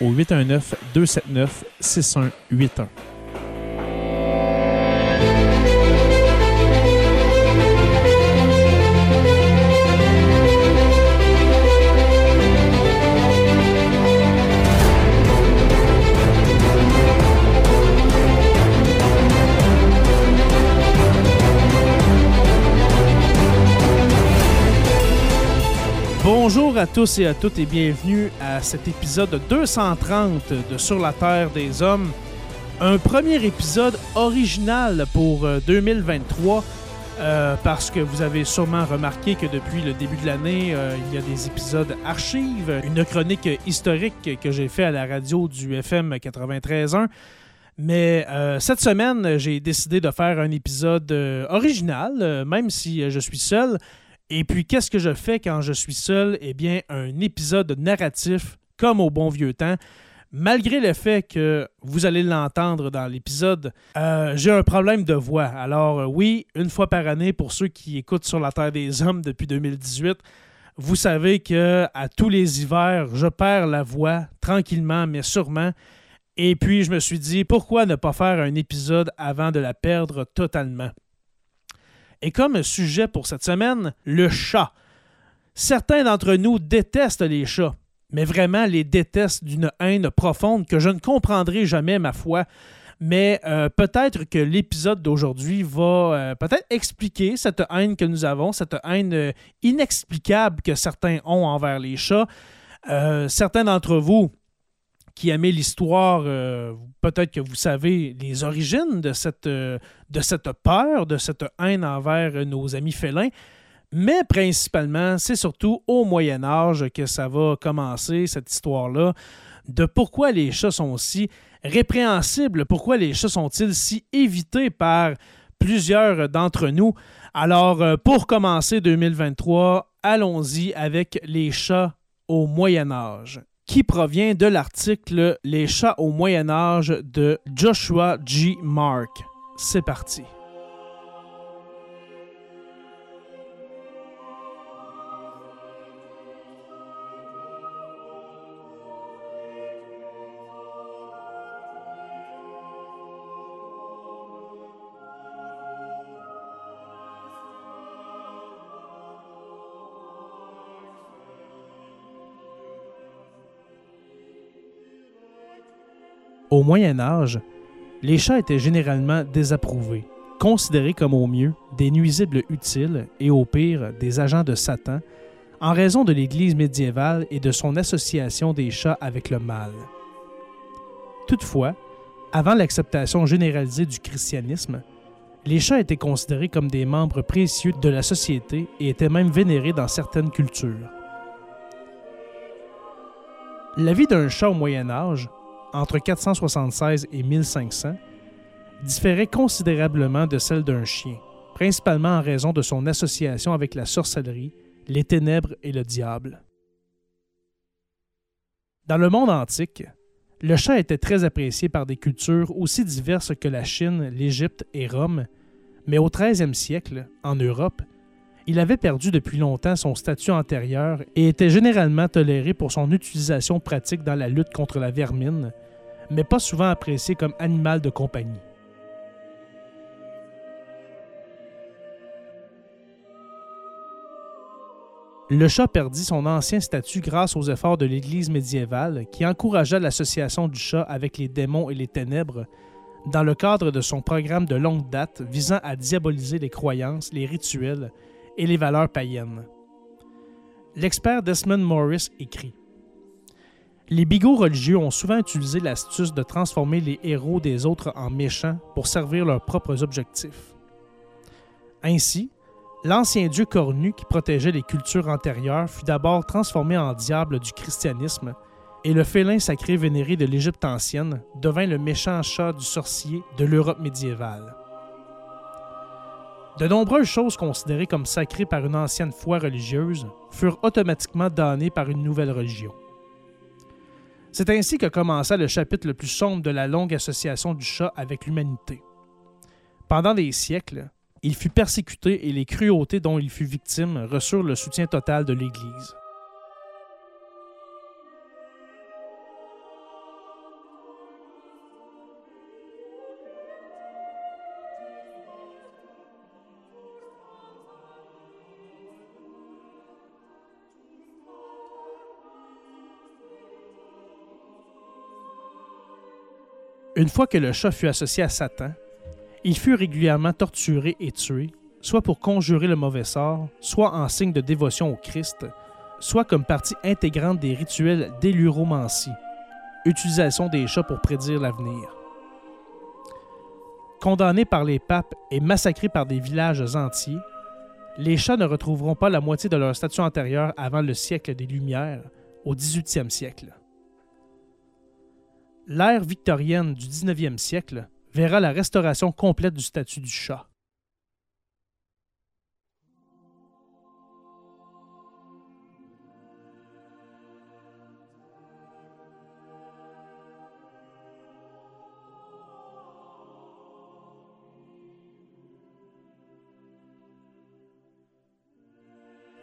au 819 Bonjour à tous et à toutes et bienvenue à cet épisode 230 de Sur la Terre des Hommes. Un premier épisode original pour 2023 euh, parce que vous avez sûrement remarqué que depuis le début de l'année, euh, il y a des épisodes archives, une chronique historique que j'ai fait à la radio du FM 93.1. Mais euh, cette semaine, j'ai décidé de faire un épisode original, même si je suis seul. Et puis, qu'est-ce que je fais quand je suis seul? Eh bien, un épisode narratif, comme au bon vieux temps. Malgré le fait que vous allez l'entendre dans l'épisode, euh, j'ai un problème de voix. Alors euh, oui, une fois par année, pour ceux qui écoutent sur la Terre des Hommes depuis 2018, vous savez que à tous les hivers, je perds la voix tranquillement mais sûrement. Et puis je me suis dit, pourquoi ne pas faire un épisode avant de la perdre totalement? Et comme sujet pour cette semaine, le chat. Certains d'entre nous détestent les chats, mais vraiment les détestent d'une haine profonde que je ne comprendrai jamais, ma foi. Mais euh, peut-être que l'épisode d'aujourd'hui va euh, peut-être expliquer cette haine que nous avons, cette haine euh, inexplicable que certains ont envers les chats. certains d'entre vous qui aimez l'histoire, euh, peut-être que vous savez les origines de cette, euh, de cette peur, de cette haine envers nos amis félins. Mais principalement, c'est surtout au Moyen Âge que ça va commencer, cette histoire-là, de pourquoi les chats sont si répréhensibles, pourquoi les chats sont-ils si évités par plusieurs d'entre nous. Alors, euh, pour commencer 2023, allons-y avec les chats au Moyen Âge qui provient de l'article Les chats au Moyen Âge de Joshua G. Mark. C'est parti. Au Moyen Âge, les chats étaient généralement désapprouvés, considérés comme au mieux des nuisibles utiles et au pire des agents de Satan, en raison de l'Église médiévale et de son association des chats avec le mal. Toutefois, avant l'acceptation généralisée du christianisme, les chats étaient considérés comme des membres précieux de la société et étaient même vénérés dans certaines cultures. La vie d'un chat au Moyen Âge entre 476 et 1500 différait considérablement de celle d'un chien, principalement en raison de son association avec la sorcellerie, les ténèbres et le diable. Dans le monde antique, Le chat était très apprécié par des cultures aussi diverses que la Chine, l'Égypte et Rome, mais au 13e siècle, en Europe, il avait perdu depuis longtemps son statut antérieur et était généralement toléré pour son utilisation pratique dans la lutte contre la vermine, mais pas souvent apprécié comme animal de compagnie. Le chat perdit son ancien statut grâce aux efforts de l'Église médiévale qui encouragea l'association du chat avec les démons et les ténèbres dans le cadre de son programme de longue date visant à diaboliser les croyances, les rituels et les valeurs païennes. L'expert Desmond Morris écrit Les bigots religieux ont souvent utilisé l'astuce de transformer les héros des autres en méchants pour servir leurs propres objectifs. Ainsi, L'ancien dieu cornu qui protégeait les cultures antérieures fut d'abord transformé en diable du christianisme, et le félin sacré vénéré de l'Égypte ancienne devint le méchant chat du sorcier de l'Europe médiévale. De nombreuses choses considérées comme sacrées par une ancienne foi religieuse furent automatiquement damnées par une nouvelle religion. C'est ainsi que commença le chapitre le plus sombre de la longue association du chat avec l'humanité. Pendant des siècles, il fut persécuté et les cruautés dont il fut victime reçurent le soutien total de l'Église. Une fois que le chat fut associé à Satan, il fut régulièrement torturé et tué, soit pour conjurer le mauvais sort, soit en signe de dévotion au Christ, soit comme partie intégrante des rituels d'éluromancie, utilisation des chats pour prédire l'avenir. Condamnés par les papes et massacrés par des villages entiers, les chats ne retrouveront pas la moitié de leur statut antérieur avant le siècle des Lumières, au 18e siècle. L'ère victorienne du 19e siècle verra la restauration complète du statut du chat.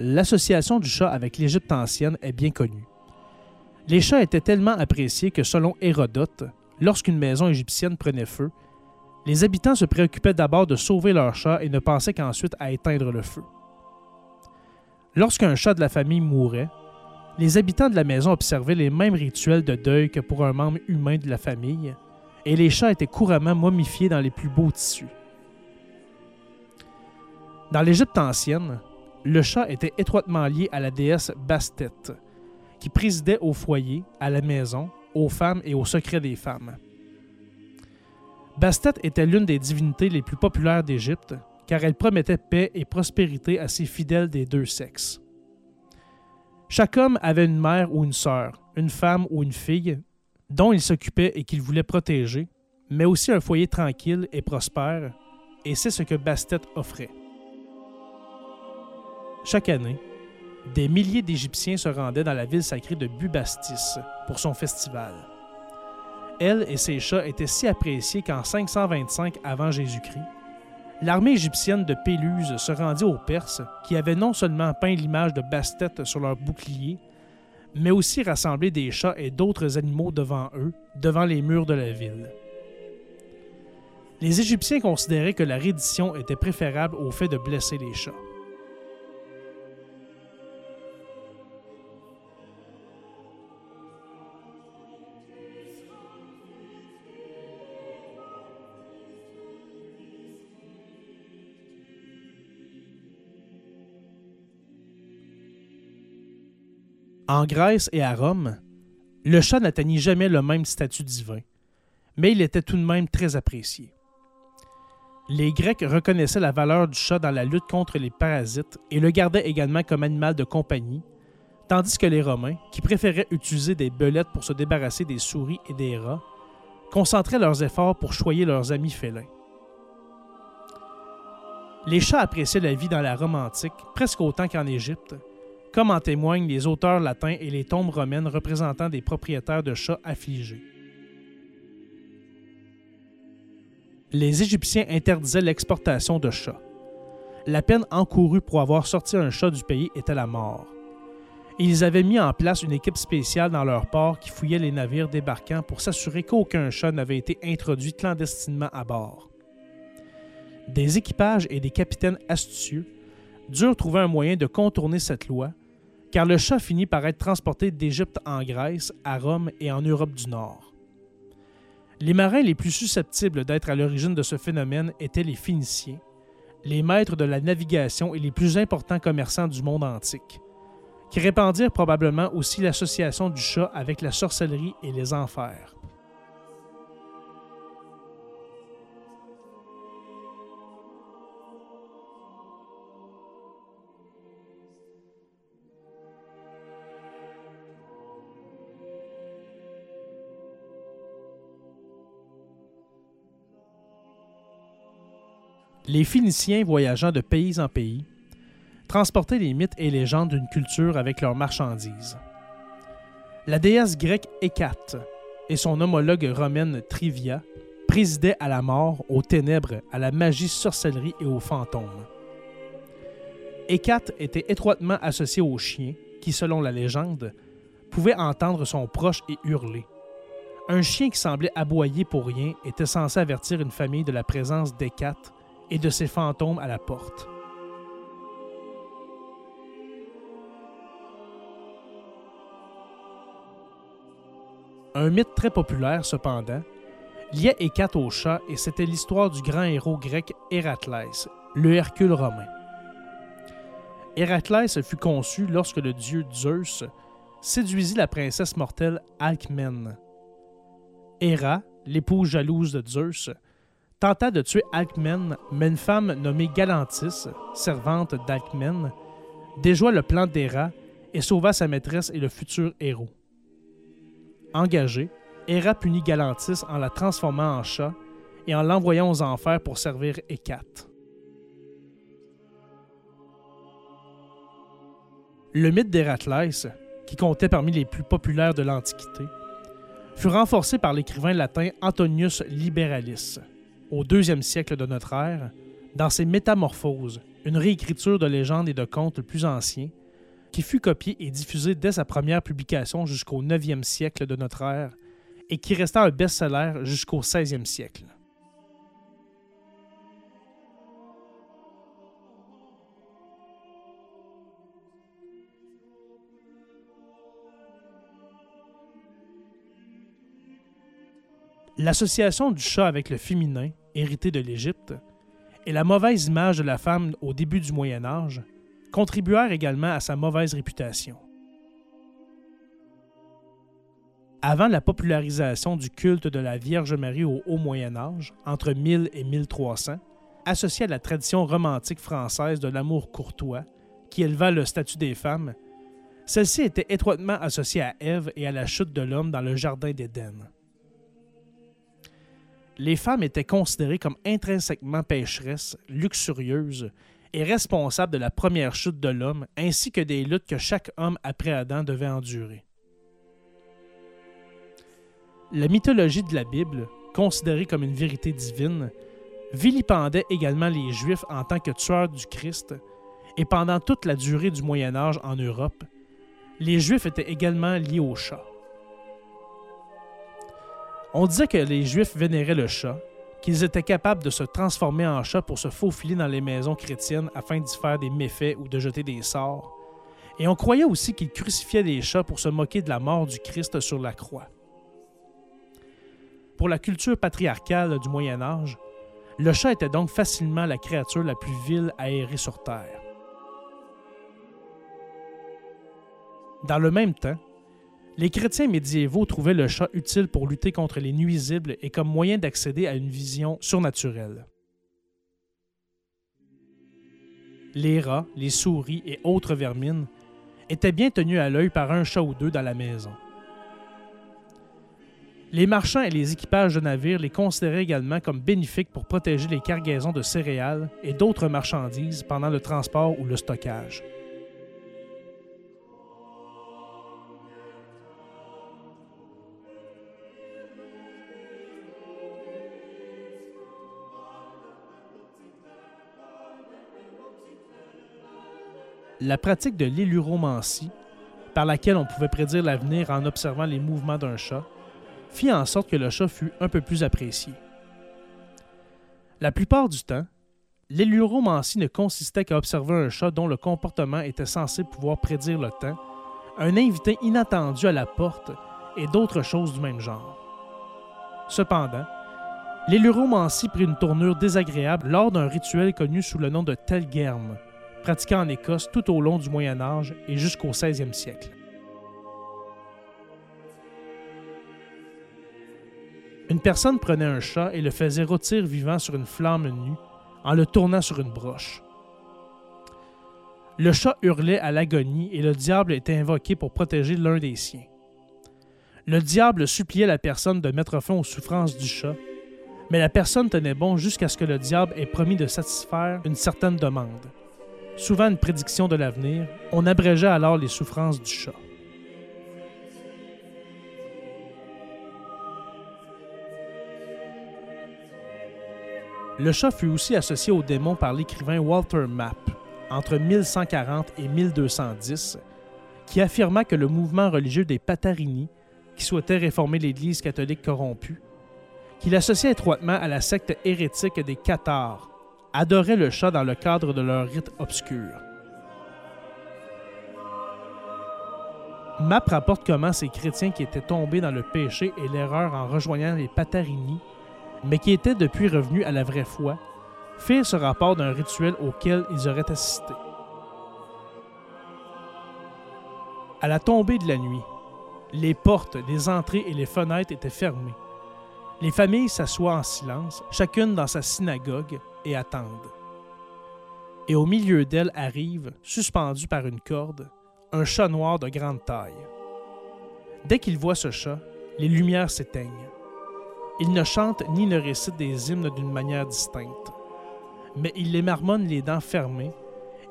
L'association du chat avec l'Égypte ancienne est bien connue. Les chats étaient tellement appréciés que selon Hérodote, lorsqu'une maison égyptienne prenait feu, les habitants se préoccupaient d'abord de sauver leur chat et ne pensaient qu'ensuite à éteindre le feu. Lorsqu'un chat de la famille mourait, les habitants de la maison observaient les mêmes rituels de deuil que pour un membre humain de la famille, et les chats étaient couramment momifiés dans les plus beaux tissus. Dans l'Égypte ancienne, le chat était étroitement lié à la déesse Bastet, qui présidait au foyer, à la maison aux femmes et aux secrets des femmes. Bastet était l'une des divinités les plus populaires d'Égypte, car elle promettait paix et prospérité à ses fidèles des deux sexes. Chaque homme avait une mère ou une sœur, une femme ou une fille, dont il s'occupait et qu'il voulait protéger, mais aussi un foyer tranquille et prospère, et c'est ce que Bastet offrait. Chaque année, des milliers d'Égyptiens se rendaient dans la ville sacrée de Bubastis pour son festival. Elle et ses chats étaient si appréciés qu'en 525 avant Jésus-Christ, l'armée égyptienne de Péluse se rendit aux Perses qui avaient non seulement peint l'image de Bastet sur leur bouclier, mais aussi rassemblé des chats et d'autres animaux devant eux, devant les murs de la ville. Les Égyptiens considéraient que la reddition était préférable au fait de blesser les chats. En Grèce et à Rome, le chat n'atteignit jamais le même statut divin, mais il était tout de même très apprécié. Les Grecs reconnaissaient la valeur du chat dans la lutte contre les parasites et le gardaient également comme animal de compagnie, tandis que les Romains, qui préféraient utiliser des belettes pour se débarrasser des souris et des rats, concentraient leurs efforts pour choyer leurs amis félins. Les chats appréciaient la vie dans la Rome antique presque autant qu'en Égypte, comme en témoignent les auteurs latins et les tombes romaines représentant des propriétaires de chats affligés. Les Égyptiens interdisaient l'exportation de chats. La peine encourue pour avoir sorti un chat du pays était la mort. Ils avaient mis en place une équipe spéciale dans leur port qui fouillait les navires débarquants pour s'assurer qu'aucun chat n'avait été introduit clandestinement à bord. Des équipages et des capitaines astucieux durent trouver un moyen de contourner cette loi car le chat finit par être transporté d'Égypte en Grèce, à Rome et en Europe du Nord. Les marins les plus susceptibles d'être à l'origine de ce phénomène étaient les Phéniciens, les maîtres de la navigation et les plus importants commerçants du monde antique, qui répandirent probablement aussi l'association du chat avec la sorcellerie et les enfers. Les Phéniciens voyageant de pays en pays transportaient les mythes et légendes d'une culture avec leurs marchandises. La déesse grecque Hécate et son homologue romaine Trivia présidaient à la mort, aux ténèbres, à la magie, sorcellerie et aux fantômes. Hécate était étroitement associée aux chiens qui, selon la légende, pouvaient entendre son proche et hurler. Un chien qui semblait aboyer pour rien était censé avertir une famille de la présence d'Hécate et de ses fantômes à la porte. Un mythe très populaire, cependant, liait Hécate au chat et c'était l'histoire du grand héros grec Héraclès, le Hercule romain. Héraclès fut conçu lorsque le dieu Zeus séduisit la princesse mortelle Alcmène. Héra, l'épouse jalouse de Zeus, tenta de tuer Alcmène, mais une femme nommée Galantis, servante d'Alcmène, déjoua le plan d'Héra et sauva sa maîtresse et le futur héros. Engagé, Héra punit Galantis en la transformant en chat et en l'envoyant aux enfers pour servir Hécate. Le mythe d'Héraclès, qui comptait parmi les plus populaires de l'Antiquité, fut renforcé par l'écrivain latin Antonius Liberalis au deuxième siècle de notre ère, dans ses Métamorphoses, une réécriture de légendes et de contes plus anciens, qui fut copiée et diffusée dès sa première publication jusqu'au 9e siècle de notre ère et qui resta un best-seller jusqu'au 16e siècle. L'association du chat avec le féminin, hérité de l'Égypte, et la mauvaise image de la femme au début du Moyen Âge contribuèrent également à sa mauvaise réputation. Avant la popularisation du culte de la Vierge Marie au Haut Moyen Âge, entre 1000 et 1300, associé à la tradition romantique française de l'amour courtois, qui éleva le statut des femmes, celle-ci était étroitement associée à Ève et à la chute de l'homme dans le Jardin d'Éden les femmes étaient considérées comme intrinsèquement pécheresses, luxurieuses et responsables de la première chute de l'homme, ainsi que des luttes que chaque homme après Adam devait endurer. La mythologie de la Bible, considérée comme une vérité divine, vilipendait également les Juifs en tant que tueurs du Christ, et pendant toute la durée du Moyen Âge en Europe, les Juifs étaient également liés au chat. On disait que les Juifs vénéraient le chat, qu'ils étaient capables de se transformer en chat pour se faufiler dans les maisons chrétiennes afin d'y faire des méfaits ou de jeter des sorts. Et on croyait aussi qu'ils crucifiaient des chats pour se moquer de la mort du Christ sur la croix. Pour la culture patriarcale du Moyen Âge, le chat était donc facilement la créature la plus vile à sur Terre. Dans le même temps, les chrétiens médiévaux trouvaient le chat utile pour lutter contre les nuisibles et comme moyen d'accéder à une vision surnaturelle. Les rats, les souris et autres vermines étaient bien tenus à l'œil par un chat ou deux dans la maison. Les marchands et les équipages de navires les considéraient également comme bénéfiques pour protéger les cargaisons de céréales et d'autres marchandises pendant le transport ou le stockage. La pratique de l'éluromancie, par laquelle on pouvait prédire l'avenir en observant les mouvements d'un chat, fit en sorte que le chat fut un peu plus apprécié. La plupart du temps, l'éluromancie ne consistait qu'à observer un chat dont le comportement était censé pouvoir prédire le temps, un invité inattendu à la porte et d'autres choses du même genre. Cependant, l'éluromancie prit une tournure désagréable lors d'un rituel connu sous le nom de Telgerm, pratiqué en Écosse tout au long du Moyen Âge et jusqu'au 16e siècle. Une personne prenait un chat et le faisait rôtir vivant sur une flamme nue en le tournant sur une broche. Le chat hurlait à l'agonie et le diable était invoqué pour protéger l'un des siens. Le diable suppliait la personne de mettre fin aux souffrances du chat, mais la personne tenait bon jusqu'à ce que le diable ait promis de satisfaire une certaine demande souvent une prédiction de l'avenir, on abrégeait alors les souffrances du chat. Le chat fut aussi associé au démon par l'écrivain Walter Mapp entre 1140 et 1210, qui affirma que le mouvement religieux des Patarini, qui souhaitait réformer l'Église catholique corrompue, qu'il associait étroitement à la secte hérétique des Cathars, adoraient le chat dans le cadre de leur rite obscur. Mapp rapporte comment ces chrétiens qui étaient tombés dans le péché et l'erreur en rejoignant les Patarini, mais qui étaient depuis revenus à la vraie foi, firent ce rapport d'un rituel auquel ils auraient assisté. À la tombée de la nuit, les portes, les entrées et les fenêtres étaient fermées. Les familles s'assoient en silence, chacune dans sa synagogue, et attendent. Et au milieu d'elle arrive, suspendu par une corde, un chat noir de grande taille. Dès qu'il voit ce chat, les lumières s'éteignent. Il ne chante ni ne récite des hymnes d'une manière distincte, mais il les marmonne les dents fermées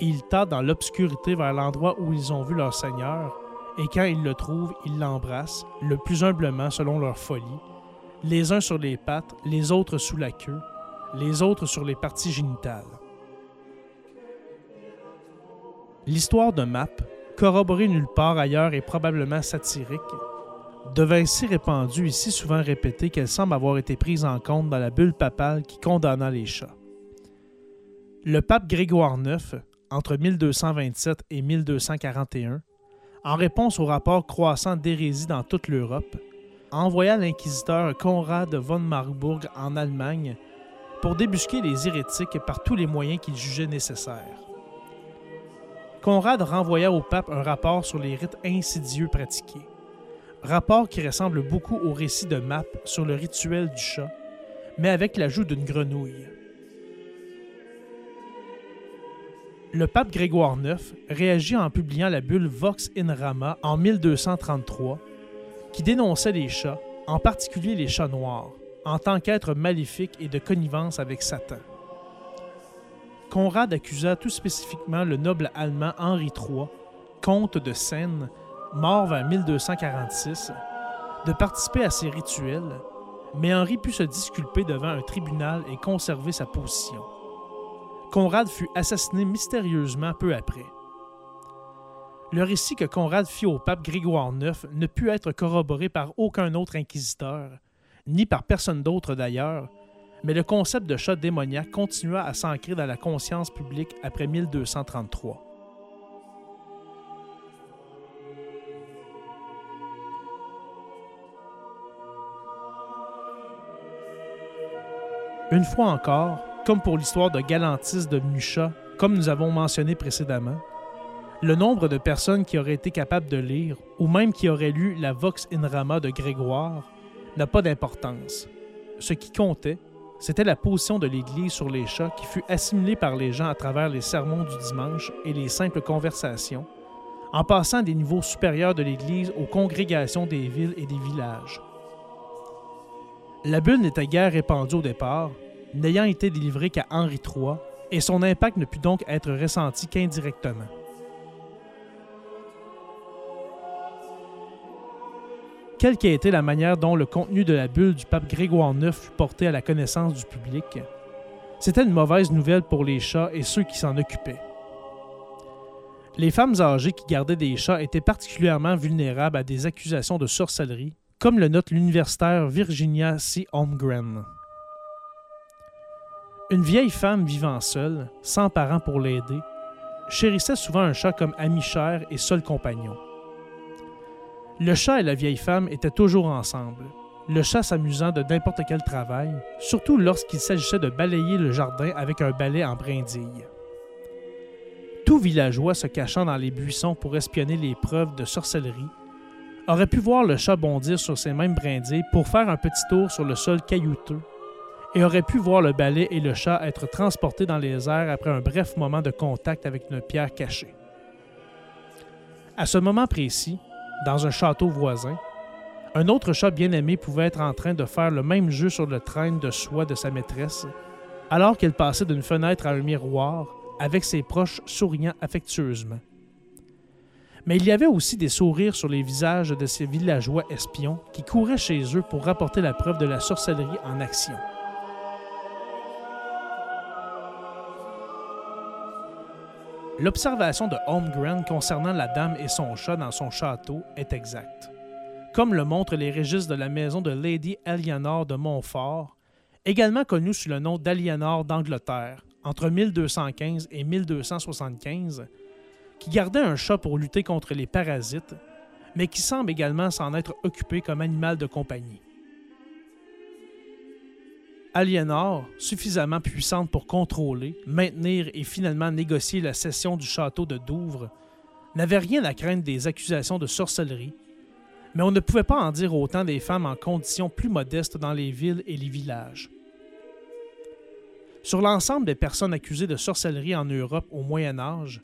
et il tâte dans l'obscurité vers l'endroit où ils ont vu leur Seigneur, et quand ils le trouvent, ils l'embrassent, le plus humblement selon leur folie, les uns sur les pattes, les autres sous la queue, les autres sur les parties génitales. L'histoire de Map, corroborée nulle part ailleurs et probablement satirique, devint si répandue et si souvent répétée qu'elle semble avoir été prise en compte dans la bulle papale qui condamna les chats. Le pape Grégoire IX, entre 1227 et 1241, en réponse au rapport croissant d'hérésie dans toute l'Europe, envoya l'inquisiteur Conrad von Marburg en Allemagne pour débusquer les hérétiques par tous les moyens qu'il jugeait nécessaires. Conrad renvoya au pape un rapport sur les rites insidieux pratiqués, rapport qui ressemble beaucoup au récit de Map sur le rituel du chat, mais avec l'ajout d'une grenouille. Le pape Grégoire IX réagit en publiant la bulle Vox in Rama en 1233, qui dénonçait les chats, en particulier les chats noirs, en tant qu'être maléfique et de connivence avec Satan. Conrad accusa tout spécifiquement le noble allemand Henri III, comte de Seine, mort vers 1246, de participer à ces rituels, mais Henri put se disculper devant un tribunal et conserver sa position. Conrad fut assassiné mystérieusement peu après. Le récit que Conrad fit au pape Grégoire IX ne put être corroboré par aucun autre inquisiteur, ni par personne d'autre d'ailleurs, mais le concept de chat démoniaque continua à s'ancrer dans la conscience publique après 1233. Une fois encore, comme pour l'histoire de Galantis de Mucha, comme nous avons mentionné précédemment, le nombre de personnes qui auraient été capables de lire, ou même qui auraient lu la Vox in Rama de Grégoire, n'a pas d'importance. Ce qui comptait, c'était la position de l'Église sur les chats qui fut assimilée par les gens à travers les sermons du dimanche et les simples conversations, en passant des niveaux supérieurs de l'Église aux congrégations des villes et des villages. La bulle n'était guère répandue au départ, n'ayant été délivrée qu'à Henri III, et son impact ne put donc être ressenti qu'indirectement. Quelle qu'ait été la manière dont le contenu de la bulle du pape Grégoire IX fut porté à la connaissance du public, c'était une mauvaise nouvelle pour les chats et ceux qui s'en occupaient. Les femmes âgées qui gardaient des chats étaient particulièrement vulnérables à des accusations de sorcellerie, comme le note l'universitaire Virginia C. Holmgren. Une vieille femme vivant seule, sans parents pour l'aider, chérissait souvent un chat comme ami cher et seul compagnon. Le chat et la vieille femme étaient toujours ensemble, le chat s'amusant de n'importe quel travail, surtout lorsqu'il s'agissait de balayer le jardin avec un balai en brindille tout villageois se cachant dans les buissons pour espionner les preuves de sorcellerie, aurait pu voir le chat bondir sur ses mêmes brindilles pour faire un petit tour sur le sol caillouteux, et aurait pu voir le balai et le chat être transportés dans les airs après un bref moment de contact avec une pierre cachée. À ce moment précis, dans un château voisin, un autre chat bien-aimé pouvait être en train de faire le même jeu sur le train de soie de sa maîtresse, alors qu'elle passait d'une fenêtre à un miroir avec ses proches souriant affectueusement. Mais il y avait aussi des sourires sur les visages de ces villageois espions qui couraient chez eux pour rapporter la preuve de la sorcellerie en action. L'observation de Holmgren concernant la dame et son chat dans son château est exacte. Comme le montrent les registres de la maison de Lady Eleanor de Montfort, également connue sous le nom d'Aliénor d'Angleterre, entre 1215 et 1275, qui gardait un chat pour lutter contre les parasites, mais qui semble également s'en être occupé comme animal de compagnie. Aliénor, suffisamment puissante pour contrôler, maintenir et finalement négocier la cession du château de Douvres, n'avait rien à craindre des accusations de sorcellerie, mais on ne pouvait pas en dire autant des femmes en conditions plus modestes dans les villes et les villages. Sur l'ensemble des personnes accusées de sorcellerie en Europe au Moyen Âge,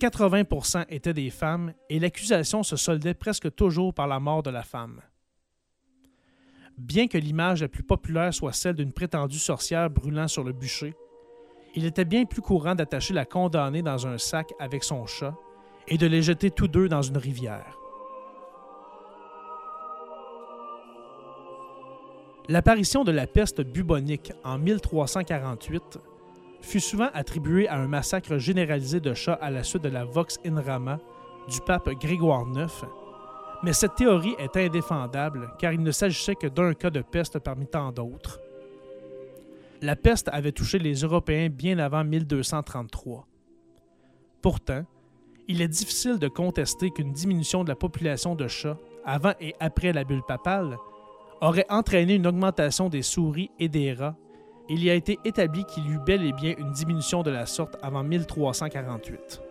80 étaient des femmes et l'accusation se soldait presque toujours par la mort de la femme. Bien que l'image la plus populaire soit celle d'une prétendue sorcière brûlant sur le bûcher, il était bien plus courant d'attacher la condamnée dans un sac avec son chat et de les jeter tous deux dans une rivière. L'apparition de la peste bubonique en 1348 fut souvent attribuée à un massacre généralisé de chats à la suite de la Vox in Rama du pape Grégoire IX, mais cette théorie est indéfendable car il ne s'agissait que d'un cas de peste parmi tant d'autres. La peste avait touché les Européens bien avant 1233. Pourtant, il est difficile de contester qu'une diminution de la population de chats avant et après la bulle papale aurait entraîné une augmentation des souris et des rats, il y a été établi qu'il y eut bel et bien une diminution de la sorte avant 1348.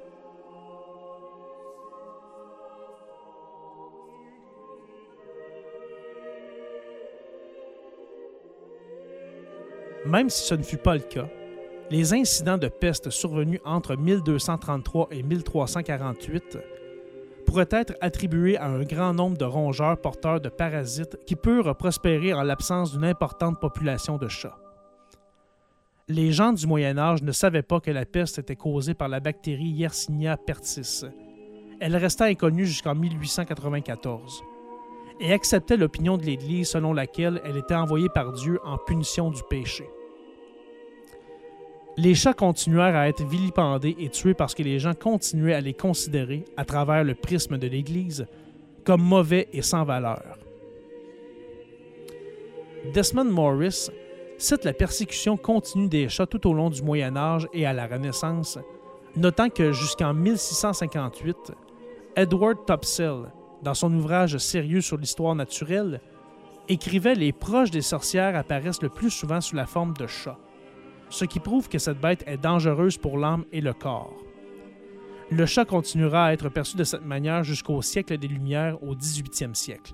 Même si ce ne fut pas le cas, les incidents de peste survenus entre 1233 et 1348 pourrait être attribué à un grand nombre de rongeurs porteurs de parasites qui purent prospérer en l'absence d'une importante population de chats. Les gens du Moyen Âge ne savaient pas que la peste était causée par la bactérie Yersinia pertis. Elle resta inconnue jusqu'en 1894 et acceptait l'opinion de l'Église selon laquelle elle était envoyée par Dieu en punition du péché. Les chats continuèrent à être vilipendés et tués parce que les gens continuaient à les considérer, à travers le prisme de l'Église, comme mauvais et sans valeur. Desmond Morris cite la persécution continue des chats tout au long du Moyen Âge et à la Renaissance, notant que jusqu'en 1658, Edward Topsell, dans son ouvrage sérieux sur l'histoire naturelle, écrivait Les proches des sorcières apparaissent le plus souvent sous la forme de chats ce qui prouve que cette bête est dangereuse pour l'âme et le corps. Le chat continuera à être perçu de cette manière jusqu'au siècle des Lumières au 18e siècle.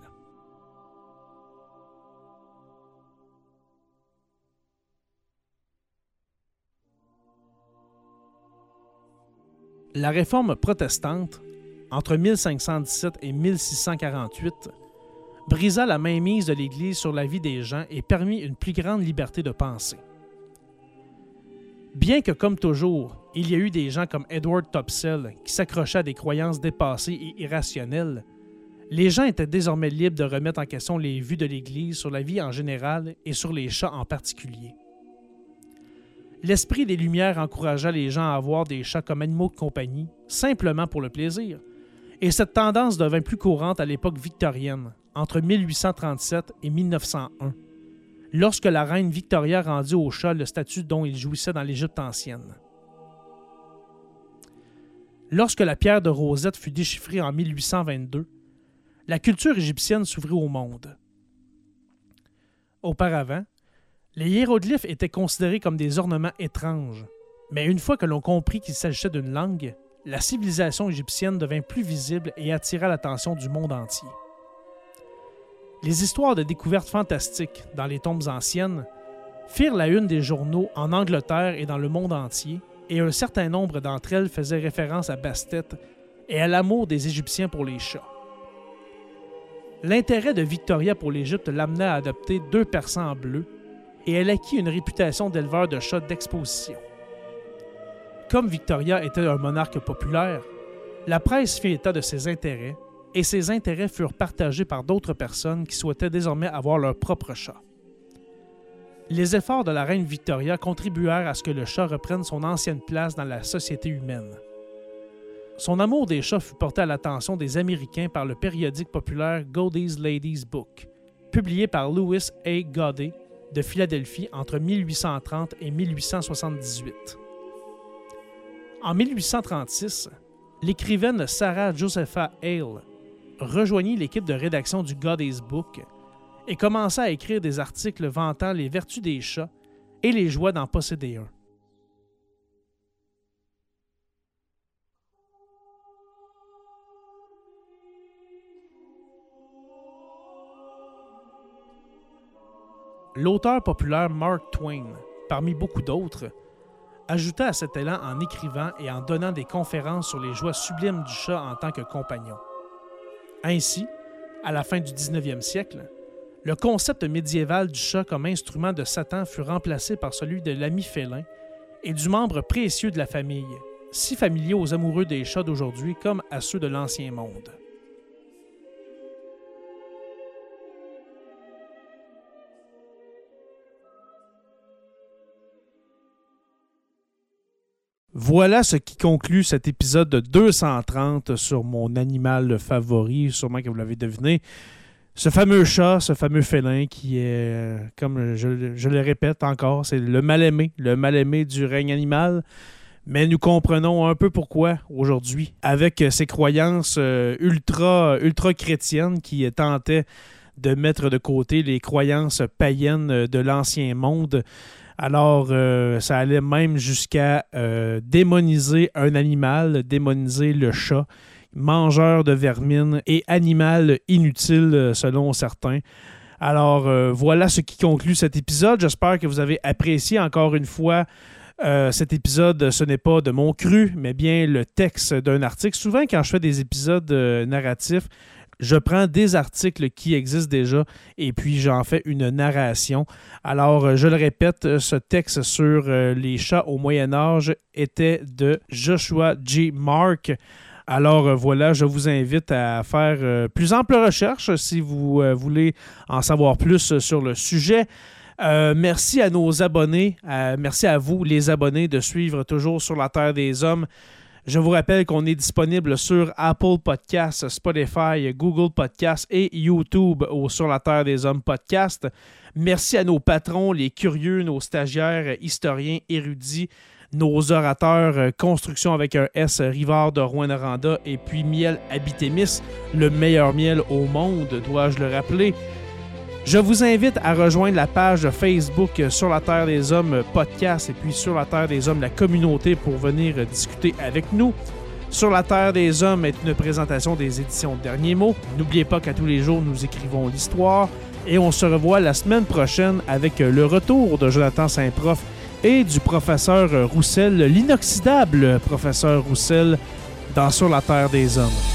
La réforme protestante, entre 1517 et 1648, brisa la mainmise de l'Église sur la vie des gens et permit une plus grande liberté de pensée. Bien que, comme toujours, il y a eu des gens comme Edward Topsell qui s'accrochaient à des croyances dépassées et irrationnelles, les gens étaient désormais libres de remettre en question les vues de l'Église sur la vie en général et sur les chats en particulier. l'esprit des Lumières encouragea les gens à avoir des chats comme animaux de compagnie, simplement pour le plaisir. Et cette tendance devint plus courante à l'époque victorienne, entre 1837 et 1901, lorsque la reine Victoria rendit aux chats le statut dont ils jouissaient dans l'Égypte ancienne. Lorsque la pierre de Rosette fut déchiffrée en 1822, la culture égyptienne s'ouvrit au monde. Auparavant, les hiéroglyphes étaient considérés comme des ornements étranges, mais une fois que l'on comprit qu'il s'agissait d'une langue, la civilisation égyptienne devint plus visible et attira l'attention du monde entier. Les histoires de découvertes fantastiques dans les tombes anciennes firent la une des journaux en Angleterre et dans le monde entier, et un certain nombre d'entre elles faisaient référence à Bastet et à l'amour des Égyptiens pour les chats. L'intérêt de Victoria pour l'Égypte l'amena à adopter deux persans en bleu, et elle acquit une réputation d'éleveur de chats d'exposition. Comme Victoria était un monarque populaire, la presse fit état de ses intérêts, et ces intérêts furent partagés par d'autres personnes qui souhaitaient désormais avoir leur propre chat. Les efforts de la reine Victoria contribuèrent à ce que le chat reprenne son ancienne place dans la société humaine. Son amour des chats fut porté à l'attention des Américains par le périodique populaire Godey's Ladies Book, publié par Louis A. Godey de Philadelphie entre 1830 et 1878. En 1836, l'écrivaine Sarah Josepha Hale rejoignit l'équipe de rédaction du Godey's Book et commença à écrire des articles vantant les vertus des chats et les joies d'en posséder un. L'auteur populaire Mark Twain, parmi beaucoup d'autres, ajouta à cet élan en écrivant et en donnant des conférences sur les joies sublimes du chat en tant que compagnon. Ainsi, à la fin du 19e siècle, le concept médiéval du chat comme instrument de Satan fut remplacé par celui de l'ami félin et du membre précieux de la famille, si familier aux amoureux des chats d'aujourd'hui comme à ceux de l'Ancien Monde. Voilà ce qui conclut cet épisode de 230 sur mon animal favori, sûrement que vous l'avez deviné. Ce fameux chat, ce fameux félin qui est, comme je, le répète encore, c'est le mal-aimé, le mal-aimé du règne animal. Mais nous comprenons un peu pourquoi aujourd'hui, avec ses croyances euh, ultra, ultra chrétiennes qui tentaient de mettre de côté les croyances païennes de l'ancien monde. Alors, euh, ça allait même jusqu'à euh, démoniser un animal, démoniser le chat, mangeur de vermine et animal inutile euh, selon certains. Alors, voilà ce qui conclut cet épisode. J'espère que vous avez apprécié encore une fois cet épisode, ce n'est pas de mon cru, mais bien le texte d'un article. Souvent, quand je fais des épisodes narratifs, je prends des articles qui existent déjà et puis j'en fais une narration. Alors, euh, je le répète, euh, ce texte sur euh, les chats au Moyen Âge était de Joshua G. Mark. Alors voilà, je vous invite à faire plus ample recherche si vous voulez en savoir plus sur le sujet. merci à nos abonnés, merci à vous les abonnés de suivre toujours sur la Terre des Hommes je vous rappelle qu'on est disponible sur Apple Podcasts, Spotify, Google Podcasts et YouTube au Sur la Terre des Hommes podcast. Merci à nos patrons, les curieux, nos stagiaires, historiens, érudits, nos orateurs, construction avec un S, Rivard de Rouen-Noranda et puis Miel Habitémis, le meilleur miel au monde, dois-je le rappeler. Je vous invite à rejoindre la page Facebook Sur la Terre des Hommes podcast et puis Sur la Terre des Hommes la communauté pour venir discuter avec nous. Sur la Terre des Hommes est une présentation des éditions Derniers Mots. N'oubliez pas qu'à tous les jours, nous écrivons l'histoire et on se revoit la semaine prochaine avec le retour de Jonathan Saint-Prof et du professeur Roussel, l'inoxydable professeur Roussel dans Sur la Terre des Hommes.